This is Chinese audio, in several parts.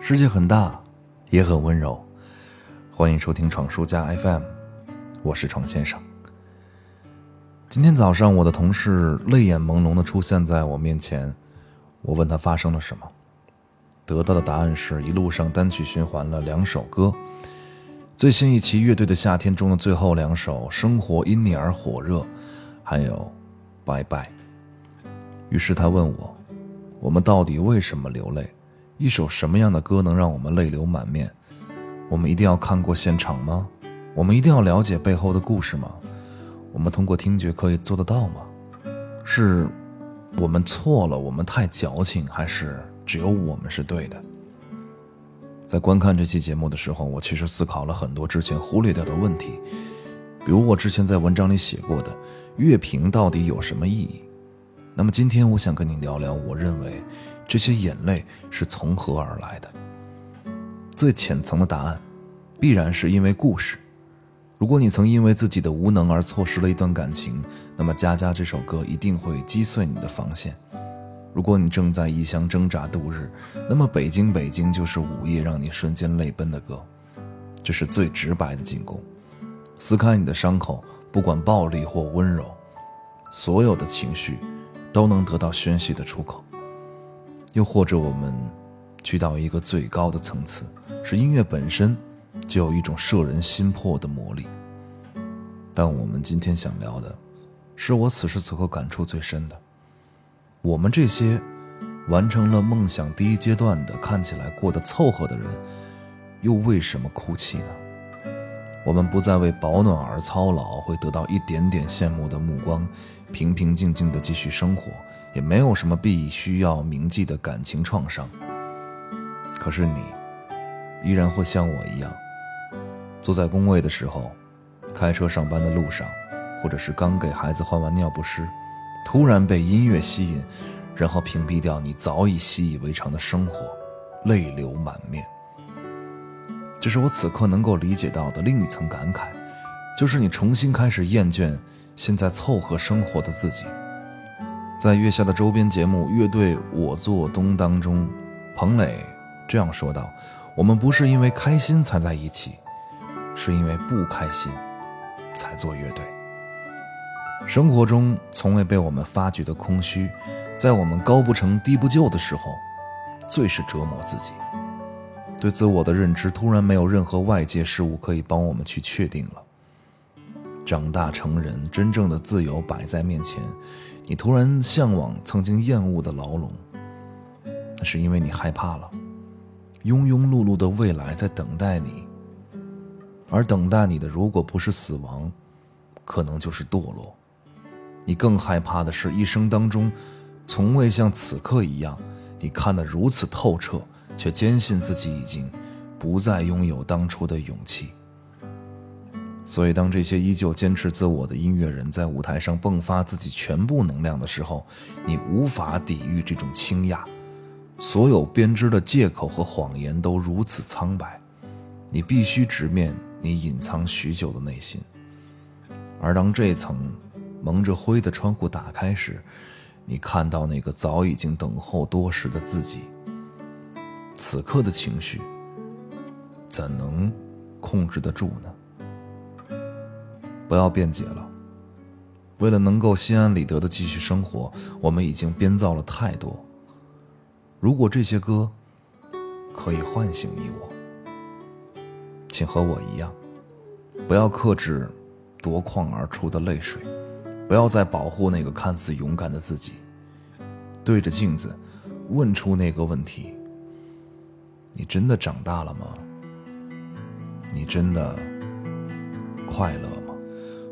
世界很大，也很温柔。欢迎收听闯书家 FM，我是闯先生。今天早上，我的同事泪眼朦胧的出现在我面前，我问他发生了什么，得到的答案是一路上单曲循环了两首歌，最新一期乐队的夏天中的最后两首《生活因你而火热》，还有《拜拜》。于是他问我，我们到底为什么流泪？一首什么样的歌能让我们泪流满面？我们一定要看过现场吗？我们一定要了解背后的故事吗？我们通过听觉可以做得到吗？是我们错了，我们太矫情，还是只有我们是对的？在观看这期节目的时候，我其实思考了很多之前忽略掉的问题，比如我之前在文章里写过的乐评到底有什么意义？那么今天我想跟你聊聊，我认为。这些眼泪是从何而来的？最浅层的答案，必然是因为故事。如果你曾因为自己的无能而错失了一段感情，那么《家家》这首歌一定会击碎你的防线。如果你正在异乡挣扎度日，那么《北京北京》就是午夜让你瞬间泪奔的歌。这是最直白的进攻，撕开你的伤口，不管暴力或温柔，所有的情绪都能得到宣泄的出口。又或者，我们去到一个最高的层次，是音乐本身就有一种摄人心魄的魔力。但我们今天想聊的，是我此时此刻感触最深的：我们这些完成了梦想第一阶段的、看起来过得凑合的人，又为什么哭泣呢？我们不再为保暖而操劳，会得到一点点羡慕的目光，平平静静的继续生活。也没有什么必须要铭记的感情创伤。可是你，依然会像我一样，坐在工位的时候，开车上班的路上，或者是刚给孩子换完尿不湿，突然被音乐吸引，然后屏蔽掉你早已习以为常的生活，泪流满面。这是我此刻能够理解到的另一层感慨，就是你重新开始厌倦现在凑合生活的自己。在月下的周边节目《乐队我做东》当中，彭磊这样说道：“我们不是因为开心才在一起，是因为不开心才做乐队。生活中从未被我们发掘的空虚，在我们高不成低不就的时候，最是折磨自己。对自我的认知突然没有任何外界事物可以帮我们去确定了。长大成人，真正的自由摆在面前。”你突然向往曾经厌恶的牢笼，那是因为你害怕了。庸庸碌碌的未来在等待你，而等待你的，如果不是死亡，可能就是堕落。你更害怕的是一生当中，从未像此刻一样，你看得如此透彻，却坚信自己已经不再拥有当初的勇气。所以，当这些依旧坚持自我的音乐人在舞台上迸发自己全部能量的时候，你无法抵御这种倾轧。所有编织的借口和谎言都如此苍白，你必须直面你隐藏许久的内心。而当这层蒙着灰的窗户打开时，你看到那个早已经等候多时的自己。此刻的情绪，怎能控制得住呢？不要辩解了。为了能够心安理得的继续生活，我们已经编造了太多。如果这些歌可以唤醒你我，请和我一样，不要克制夺眶而出的泪水，不要再保护那个看似勇敢的自己。对着镜子，问出那个问题：你真的长大了吗？你真的快乐吗？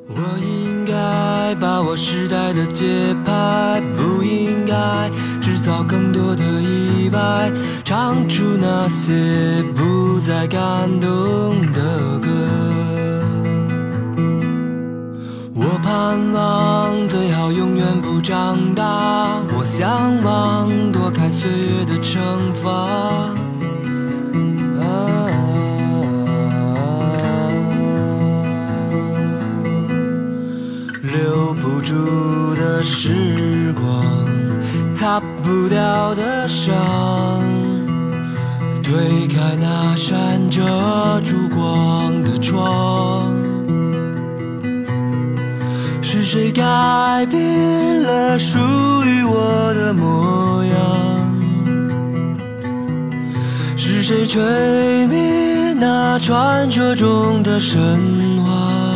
我应该把握时代的节拍，不应该制造更多的意外，唱出那些不再感动的歌。我盼望最好永远不长大，我向往躲开岁月的惩罚。时光，擦不掉的伤，推开那扇遮住光的窗，是谁改变了属于我的模样？是谁吹灭那传说中的神话？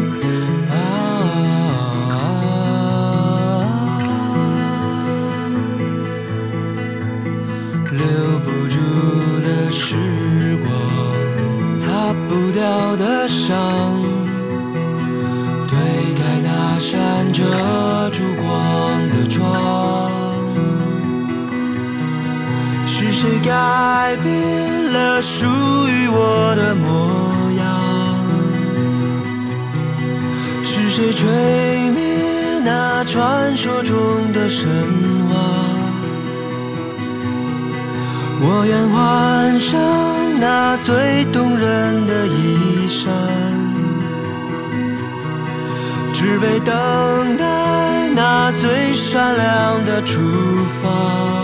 改变了属于我的模样？是谁吹灭那传说中的神话？我愿换上那最动人的衣衫，只为等待那最闪亮的出发。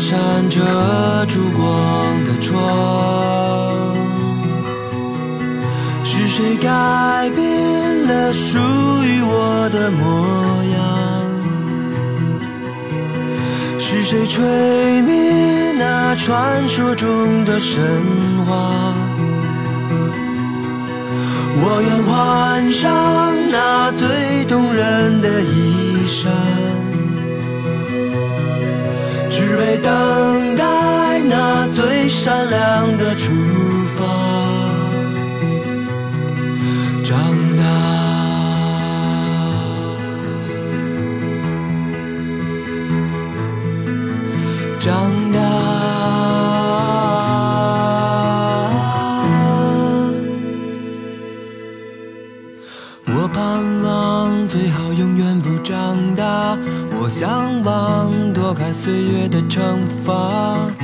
那扇遮住光的窗，是谁改变了属于我的模样？是谁吹灭那传说中的神话？我愿换上那最动人的衣衫，为等待那最闪亮的出发。长大。长大。我盼望最好永远不长大，我向往拨开岁月的惩罚。